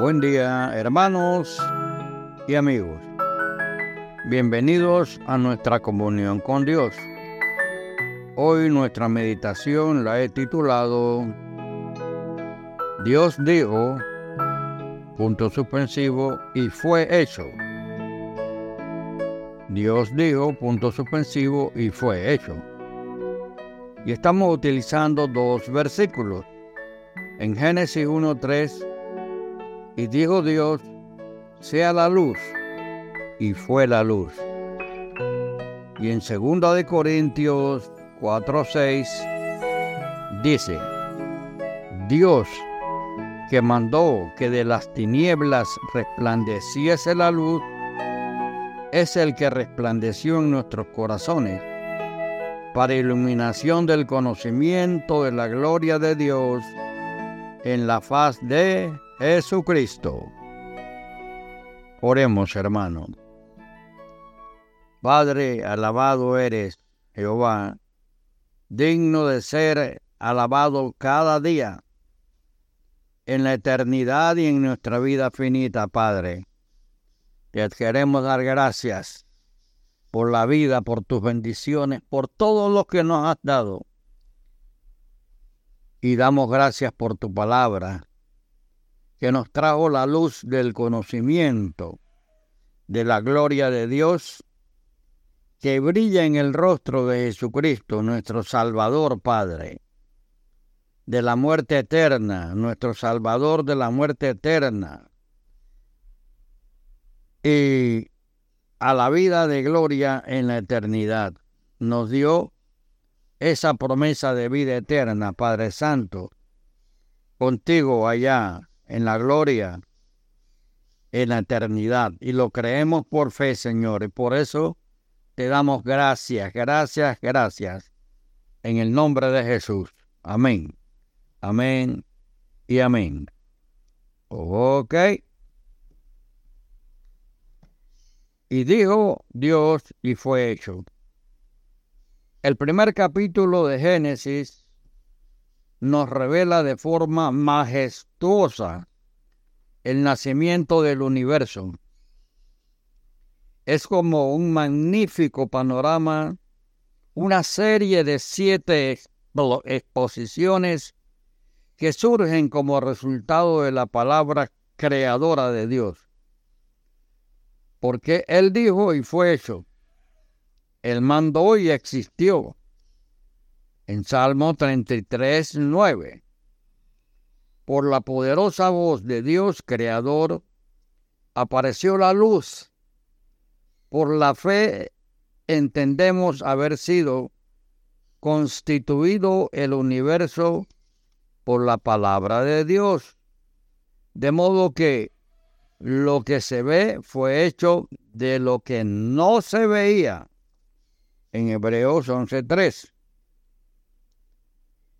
Buen día, hermanos y amigos. Bienvenidos a nuestra comunión con Dios. Hoy nuestra meditación la he titulado Dios dijo, punto suspensivo, y fue hecho. Dios dijo, punto suspensivo, y fue hecho. Y estamos utilizando dos versículos. En Génesis 1.3, y dijo Dios, sea la luz, y fue la luz. Y en 2 de Corintios 4:6 dice, Dios que mandó que de las tinieblas resplandeciese la luz, es el que resplandeció en nuestros corazones para iluminación del conocimiento de la gloria de Dios en la faz de Jesucristo. Oremos, hermano. Padre, alabado eres, Jehová, digno de ser alabado cada día en la eternidad y en nuestra vida finita, Padre. Te queremos dar gracias por la vida, por tus bendiciones, por todo lo que nos has dado. Y damos gracias por tu palabra, que nos trajo la luz del conocimiento de la gloria de Dios, que brilla en el rostro de Jesucristo, nuestro Salvador Padre de la muerte eterna, nuestro Salvador de la muerte eterna, y a la vida de gloria en la eternidad. Nos dio esa promesa de vida eterna, Padre Santo, contigo allá en la gloria, en la eternidad. Y lo creemos por fe, Señor, y por eso te damos gracias, gracias, gracias, en el nombre de Jesús. Amén. Amén y amén. Ok. Y dijo Dios y fue hecho. El primer capítulo de Génesis nos revela de forma majestuosa el nacimiento del universo. Es como un magnífico panorama, una serie de siete exposiciones que surgen como resultado de la palabra creadora de Dios. Porque Él dijo y fue hecho. Él mandó y existió. En Salmo 33, 9. Por la poderosa voz de Dios Creador, apareció la luz. Por la fe entendemos haber sido constituido el universo por la palabra de Dios. De modo que lo que se ve fue hecho de lo que no se veía. En Hebreos 11.3.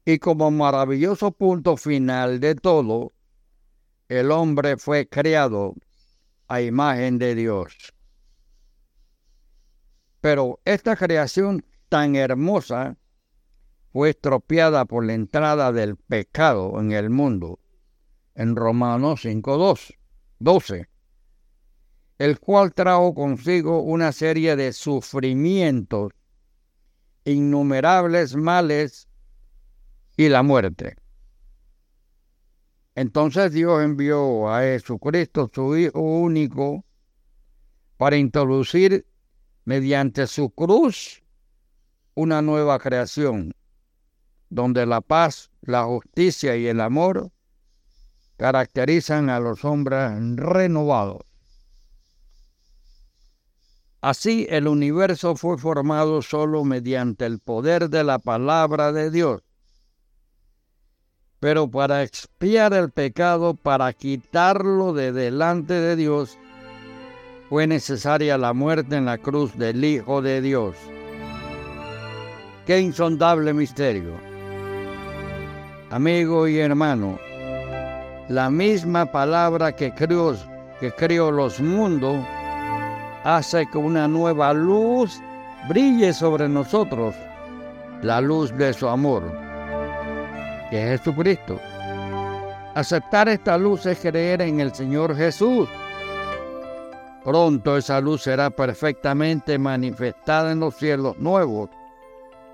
Y como maravilloso punto final de todo, el hombre fue creado a imagen de Dios. Pero esta creación tan hermosa fue estropeada por la entrada del pecado en el mundo, en Romanos 5.2, 12, el cual trajo consigo una serie de sufrimientos, innumerables males y la muerte. Entonces Dios envió a Jesucristo, su Hijo único, para introducir mediante su cruz una nueva creación donde la paz, la justicia y el amor caracterizan a los hombres renovados. Así el universo fue formado solo mediante el poder de la palabra de Dios. Pero para expiar el pecado, para quitarlo de delante de Dios, fue necesaria la muerte en la cruz del Hijo de Dios. Qué insondable misterio amigo y hermano, la misma palabra que creó, los mundos hace que una nueva luz brille sobre nosotros, la luz de su amor, que es Jesucristo. Aceptar esta luz es creer en el Señor Jesús. Pronto esa luz será perfectamente manifestada en los cielos nuevos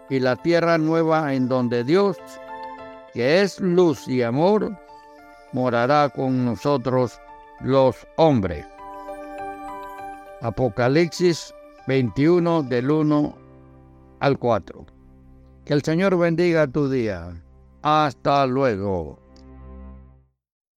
y la tierra nueva en donde Dios, que es luz y amor, morará con nosotros los hombres. Apocalipsis 21 del 1 al 4. Que el Señor bendiga tu día. Hasta luego.